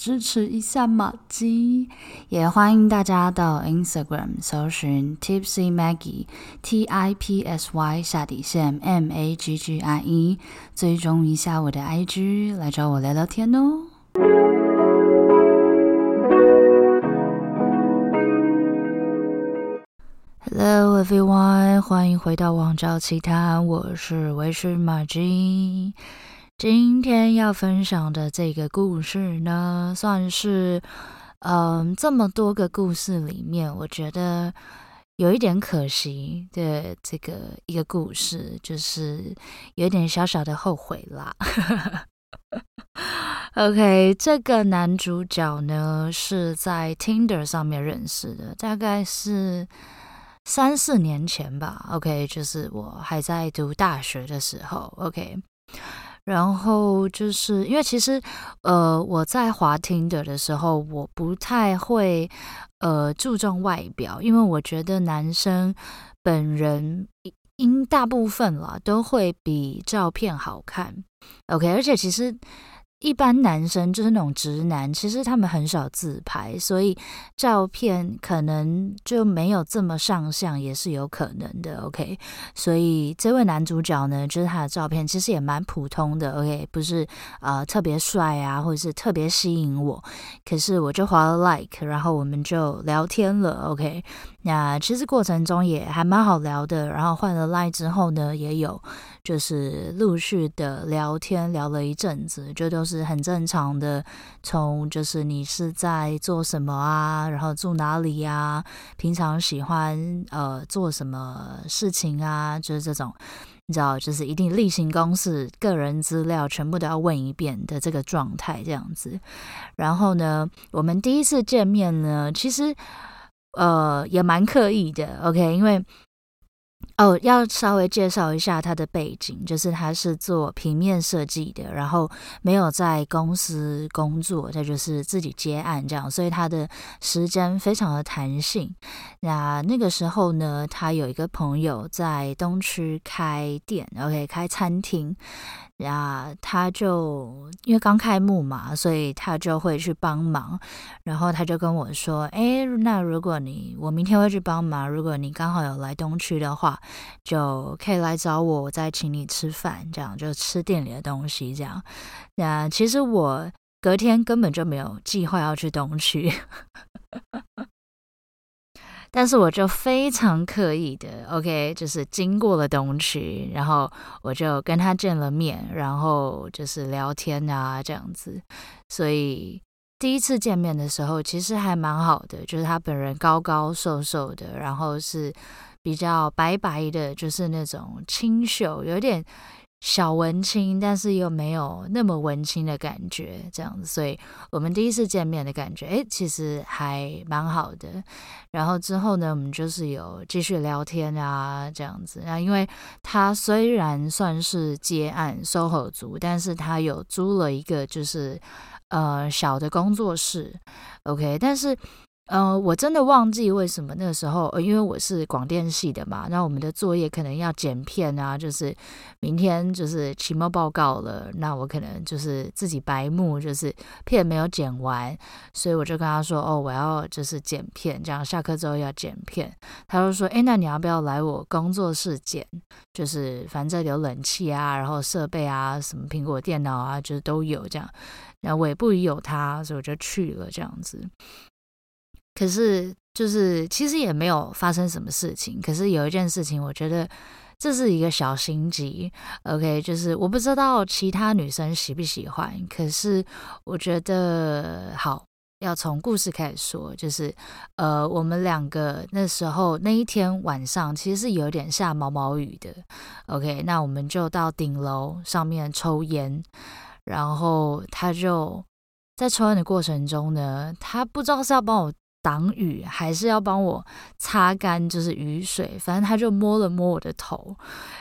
支持一下玛姬，也欢迎大家到 Instagram 搜寻 Tipsy Maggie T I P S Y 下底线 M A G G I E，追踪一下我的 IG，来找我聊聊天哦。Hello everyone，欢迎回到网交奇谈，我是微醺玛姬。今天要分享的这个故事呢，算是嗯这么多个故事里面，我觉得有一点可惜的这个一个故事，就是有点小小的后悔啦。OK，这个男主角呢是在 Tinder 上面认识的，大概是三四年前吧。OK，就是我还在读大学的时候。OK。然后就是因为其实，呃，我在滑 Tinder 的时候，我不太会呃注重外表，因为我觉得男生本人应大部分啦都会比照片好看。OK，而且其实。一般男生就是那种直男，其实他们很少自拍，所以照片可能就没有这么上相，也是有可能的。OK，所以这位男主角呢，就是他的照片其实也蛮普通的。OK，不是呃特别帅啊，或者是特别吸引我，可是我就划了 like，然后我们就聊天了。OK，那其实过程中也还蛮好聊的。然后换了 like 之后呢，也有就是陆续的聊天，聊了一阵子，就都。是很正常的，从就是你是在做什么啊，然后住哪里呀，平常喜欢呃做什么事情啊，就是这种，你知道，就是一定例行公事，个人资料全部都要问一遍的这个状态这样子。然后呢，我们第一次见面呢，其实呃也蛮刻意的，OK，因为。哦，要稍微介绍一下他的背景，就是他是做平面设计的，然后没有在公司工作，他就是自己接案这样，所以他的时间非常的弹性。那那个时候呢，他有一个朋友在东区开店，OK，开餐厅。然后他就因为刚开幕嘛，所以他就会去帮忙。然后他就跟我说：“哎，那如果你我明天会去帮忙，如果你刚好有来东区的话，就可以来找我，我再请你吃饭，这样就吃店里的东西。这样，那其实我隔天根本就没有计划要去东区。”但是我就非常刻意的，OK，就是经过了东区，然后我就跟他见了面，然后就是聊天啊这样子。所以第一次见面的时候，其实还蛮好的，就是他本人高高瘦瘦的，然后是比较白白的，就是那种清秀，有点。小文青，但是又没有那么文青的感觉，这样子，所以我们第一次见面的感觉，诶，其实还蛮好的。然后之后呢，我们就是有继续聊天啊，这样子。那因为他虽然算是接案 SOHO 族，但是他有租了一个就是呃小的工作室，OK，但是。嗯、呃，我真的忘记为什么那个时候，呃，因为我是广电系的嘛，那我们的作业可能要剪片啊，就是明天就是期末报告了，那我可能就是自己白目，就是片没有剪完，所以我就跟他说，哦，我要就是剪片，这样下课之后要剪片，他就说，诶，那你要不要来我工作室剪？就是反正有冷气啊，然后设备啊，什么苹果电脑啊，就是都有这样，然后我也不疑有他，所以我就去了这样子。可是，就是其实也没有发生什么事情。可是有一件事情，我觉得这是一个小心机。OK，就是我不知道其他女生喜不喜欢。可是我觉得好，要从故事开始说。就是呃，我们两个那时候那一天晚上，其实是有点下毛毛雨的。OK，那我们就到顶楼上面抽烟，然后他就在抽烟的过程中呢，他不知道是要帮我。挡雨，还是要帮我擦干，就是雨水。反正他就摸了摸我的头，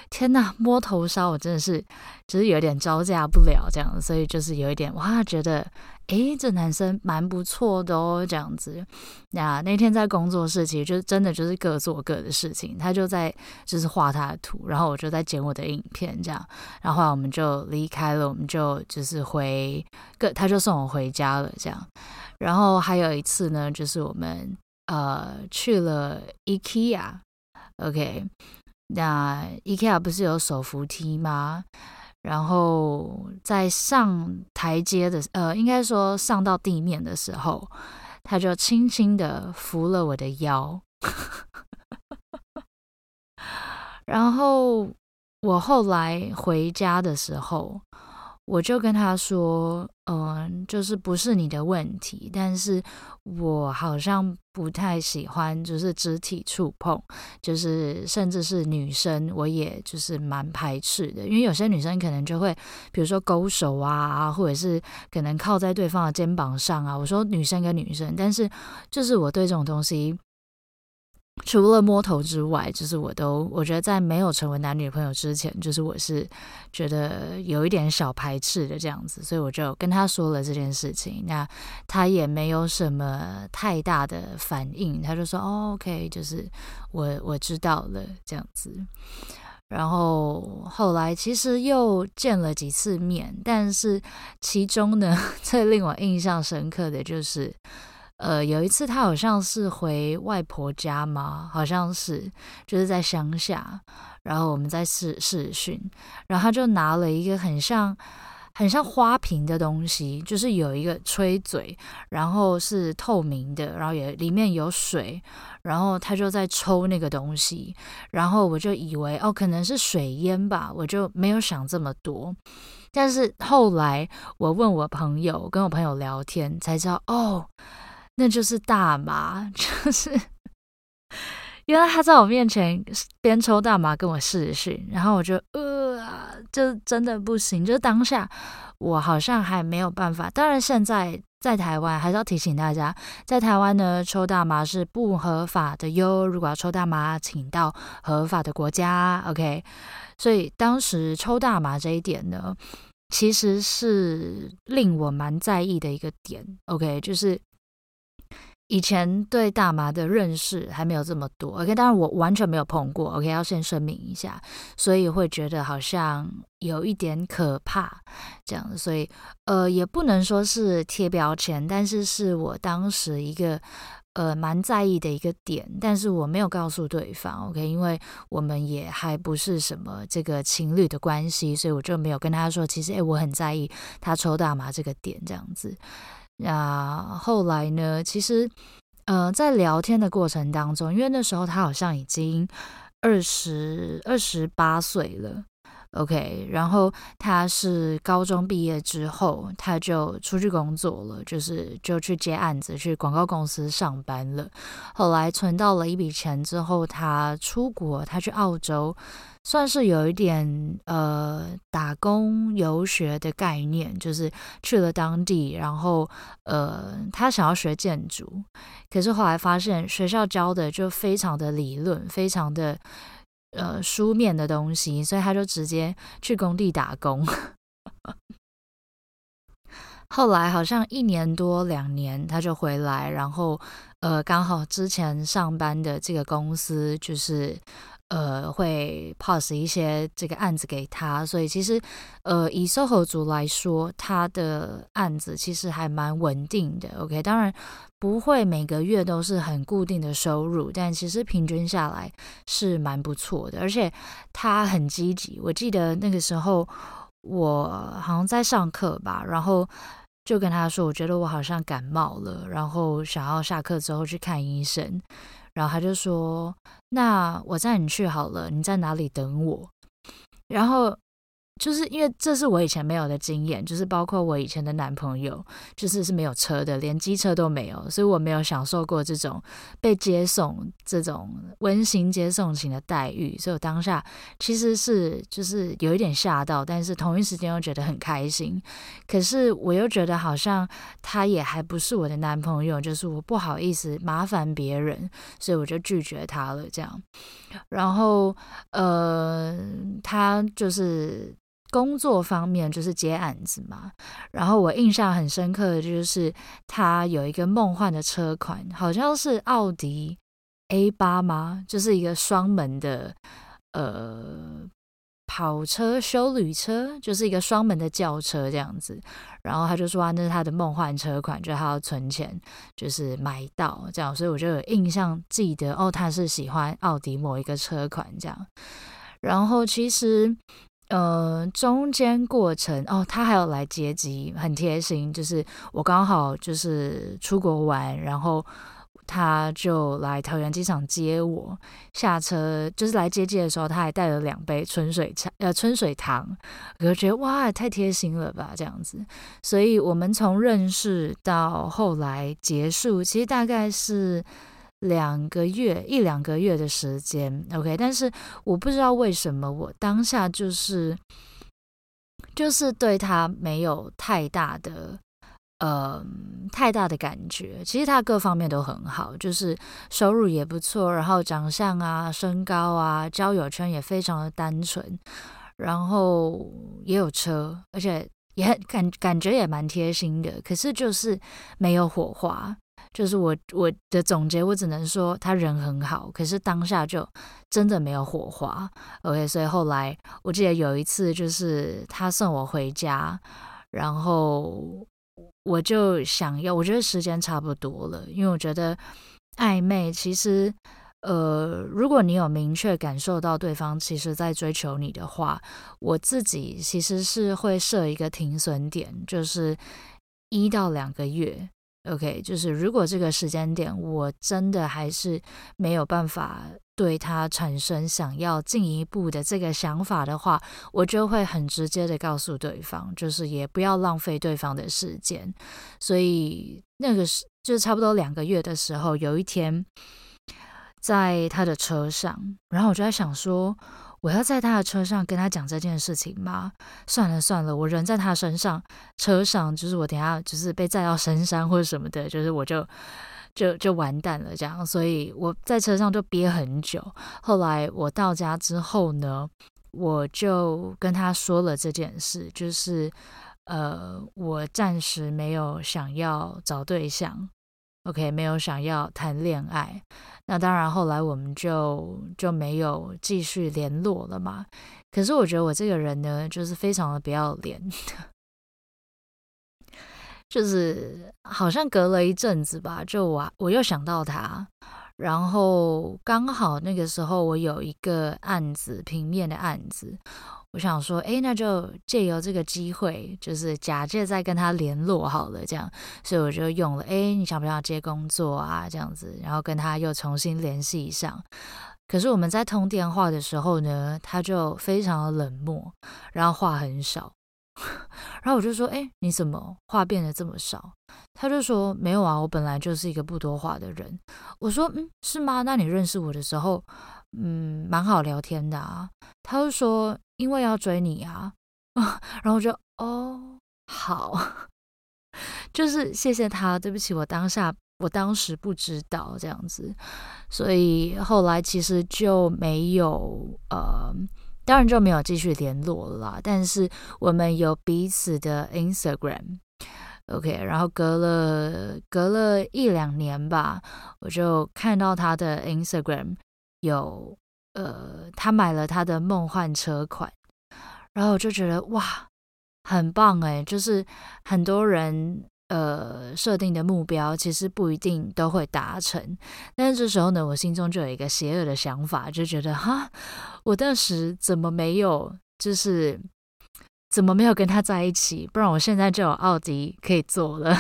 天呐，摸头烧我真的是，就是有点招架不了这样，所以就是有一点哇，觉得。诶，这男生蛮不错的哦，这样子。那那天在工作室，其实就真的就是各做各的事情。他就在就是画他的图，然后我就在剪我的影片，这样。然后后来我们就离开了，我们就就是回各，他就送我回家了，这样。然后还有一次呢，就是我们呃去了 IKEA，OK，那 IKEA 不是有手扶梯吗？然后在上台阶的，呃，应该说上到地面的时候，他就轻轻的扶了我的腰。然后我后来回家的时候。我就跟他说，嗯，就是不是你的问题，但是我好像不太喜欢，就是肢体触碰，就是甚至是女生，我也就是蛮排斥的，因为有些女生可能就会，比如说勾手啊，或者是可能靠在对方的肩膀上啊。我说女生跟女生，但是就是我对这种东西。除了摸头之外，就是我都我觉得在没有成为男女朋友之前，就是我是觉得有一点小排斥的这样子，所以我就跟他说了这件事情，那他也没有什么太大的反应，他就说哦，OK，就是我我知道了这样子。然后后来其实又见了几次面，但是其中呢，最令我印象深刻的就是。呃，有一次他好像是回外婆家嘛，好像是就是在乡下，然后我们在试试讯，然后他就拿了一个很像很像花瓶的东西，就是有一个吹嘴，然后是透明的，然后也里面有水，然后他就在抽那个东西，然后我就以为哦，可能是水烟吧，我就没有想这么多，但是后来我问我朋友，跟我朋友聊天才知道哦。那就是大麻，就是原来他在我面前边抽大麻跟我视讯，然后我就呃，就真的不行，就当下我好像还没有办法。当然现在在台湾还是要提醒大家，在台湾呢抽大麻是不合法的哟。如果要抽大麻，请到合法的国家，OK。所以当时抽大麻这一点呢，其实是令我蛮在意的一个点，OK，就是。以前对大麻的认识还没有这么多，OK，当然我完全没有碰过，OK，要先声明一下，所以会觉得好像有一点可怕这样，所以呃也不能说是贴标签，但是是我当时一个呃蛮在意的一个点，但是我没有告诉对方，OK，因为我们也还不是什么这个情侣的关系，所以我就没有跟他说，其实诶我很在意他抽大麻这个点这样子。那后来呢？其实，呃，在聊天的过程当中，因为那时候他好像已经二十二十八岁了，OK。然后他是高中毕业之后，他就出去工作了，就是就去接案子，去广告公司上班了。后来存到了一笔钱之后，他出国，他去澳洲。算是有一点呃打工游学的概念，就是去了当地，然后呃他想要学建筑，可是后来发现学校教的就非常的理论，非常的呃书面的东西，所以他就直接去工地打工。后来好像一年多两年他就回来，然后呃刚好之前上班的这个公司就是。呃，会 pass 一些这个案子给他，所以其实，呃，以 SOHO 族来说，他的案子其实还蛮稳定的。OK，当然不会每个月都是很固定的收入，但其实平均下来是蛮不错的。而且他很积极，我记得那个时候我好像在上课吧，然后就跟他说，我觉得我好像感冒了，然后想要下课之后去看医生。然后他就说：“那我载你去好了，你在哪里等我？”然后就是因为这是我以前没有的经验，就是包括我以前的男朋友，就是是没有车的，连机车都没有，所以我没有享受过这种被接送这种温馨接送型的待遇，所以我当下其实是就是有一点吓到，但是同一时间又觉得很开心。可是我又觉得好像他也还不是我的男朋友，就是我不好意思麻烦别人，所以我就拒绝他了。这样，然后呃，他就是。工作方面就是接案子嘛，然后我印象很深刻的就是他有一个梦幻的车款，好像是奥迪 A8 吗？就是一个双门的呃跑车休旅车，就是一个双门的轿车这样子。然后他就说啊，那是他的梦幻车款，就他要存钱，就是买到这样。所以我就有印象记得哦，他是喜欢奥迪某一个车款这样。然后其实。呃，中间过程哦，他还有来接机，很贴心。就是我刚好就是出国玩，然后他就来桃园机场接我下车。就是来接机的时候，他还带了两杯春水茶，呃，春水堂。我就觉得哇，太贴心了吧，这样子。所以我们从认识到后来结束，其实大概是。两个月，一两个月的时间，OK，但是我不知道为什么我当下就是就是对他没有太大的呃太大的感觉。其实他各方面都很好，就是收入也不错，然后长相啊、身高啊、交友圈也非常的单纯，然后也有车，而且也很感感觉也蛮贴心的。可是就是没有火花。就是我我的总结，我只能说他人很好，可是当下就真的没有火花。OK，所以后来我记得有一次，就是他送我回家，然后我就想要，我觉得时间差不多了，因为我觉得暧昧其实，呃，如果你有明确感受到对方其实在追求你的话，我自己其实是会设一个停损点，就是一到两个月。OK，就是如果这个时间点我真的还是没有办法对他产生想要进一步的这个想法的话，我就会很直接的告诉对方，就是也不要浪费对方的时间。所以那个是就差不多两个月的时候，有一天在他的车上，然后我就在想说。我要在他的车上跟他讲这件事情吗？算了算了，我人在他身上，车上就是我等下就是被载到深山或者什么的，就是我就就就完蛋了这样。所以我在车上就憋很久。后来我到家之后呢，我就跟他说了这件事，就是呃，我暂时没有想要找对象。OK，没有想要谈恋爱，那当然后来我们就就没有继续联络了嘛。可是我觉得我这个人呢，就是非常的不要脸，就是好像隔了一阵子吧，就我我又想到他，然后刚好那个时候我有一个案子，平面的案子。我想说，哎，那就借由这个机会，就是假借再跟他联络好了，这样，所以我就用了，哎，你想不想接工作啊？这样子，然后跟他又重新联系上。可是我们在通电话的时候呢，他就非常的冷漠，然后话很少。然后我就说，哎，你怎么话变得这么少？他就说，没有啊，我本来就是一个不多话的人。我说，嗯，是吗？那你认识我的时候，嗯，蛮好聊天的啊。他就说。因为要追你啊，然后我就哦，好，就是谢谢他，对不起，我当下我当时不知道这样子，所以后来其实就没有呃，当然就没有继续联络了啦。但是我们有彼此的 Instagram，OK，然后隔了隔了一两年吧，我就看到他的 Instagram 有。呃，他买了他的梦幻车款，然后我就觉得哇，很棒诶，就是很多人呃设定的目标，其实不一定都会达成。但是这时候呢，我心中就有一个邪恶的想法，就觉得哈，我当时怎么没有，就是怎么没有跟他在一起？不然我现在就有奥迪可以坐了。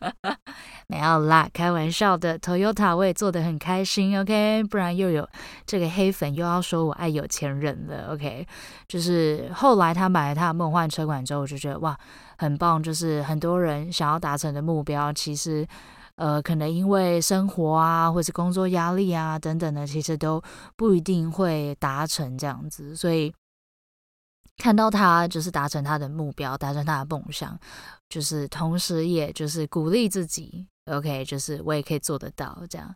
没有啦，开玩笑的。Toyota 我也做得很开心，OK，不然又有这个黑粉又要说我爱有钱人了，OK。就是后来他买了他的梦幻车款之后，我就觉得哇，很棒。就是很多人想要达成的目标，其实呃，可能因为生活啊，或是工作压力啊等等的，其实都不一定会达成这样子，所以。看到他就是达成他的目标，达成他的梦想，就是同时也就是鼓励自己，OK，就是我也可以做得到这样。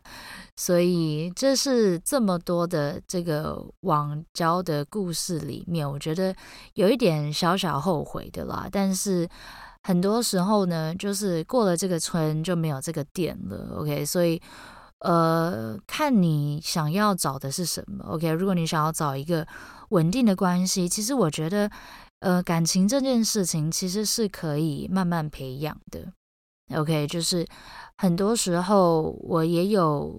所以这是这么多的这个网交的故事里面，我觉得有一点小小后悔的啦。但是很多时候呢，就是过了这个村就没有这个店了，OK。所以呃，看你想要找的是什么，OK。如果你想要找一个。稳定的关系，其实我觉得，呃，感情这件事情其实是可以慢慢培养的。OK，就是很多时候我也有，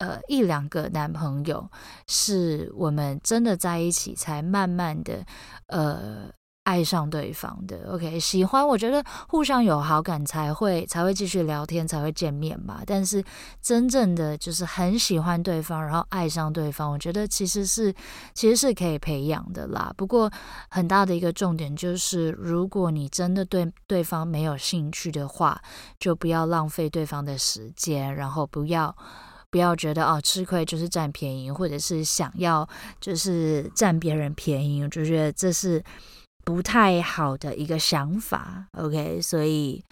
呃，一两个男朋友，是我们真的在一起才慢慢的，呃。爱上对方的，OK，喜欢，我觉得互相有好感才会才会继续聊天，才会见面吧。但是真正的就是很喜欢对方，然后爱上对方，我觉得其实是其实是可以培养的啦。不过很大的一个重点就是，如果你真的对对方没有兴趣的话，就不要浪费对方的时间，然后不要不要觉得哦吃亏就是占便宜，或者是想要就是占别人便宜，我就觉得这是。不太好的一个想法，OK，所以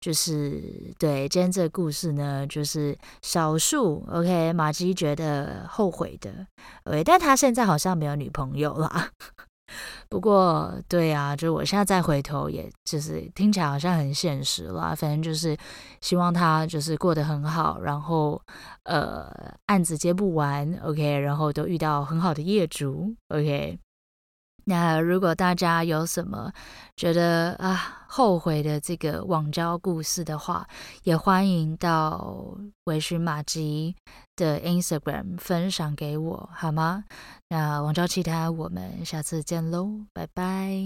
就是对今天这个故事呢，就是少数 OK，马姬觉得后悔的，OK，但他现在好像没有女朋友了。不过，对啊，就我现在再回头，也就是听起来好像很现实啦。反正就是希望他就是过得很好，然后呃案子接不完，OK，然后都遇到很好的业主 “OK”。那如果大家有什么觉得啊后悔的这个网交故事的话，也欢迎到微醺玛姬的 Instagram 分享给我，好吗？那网交其他，我们下次见喽，拜拜。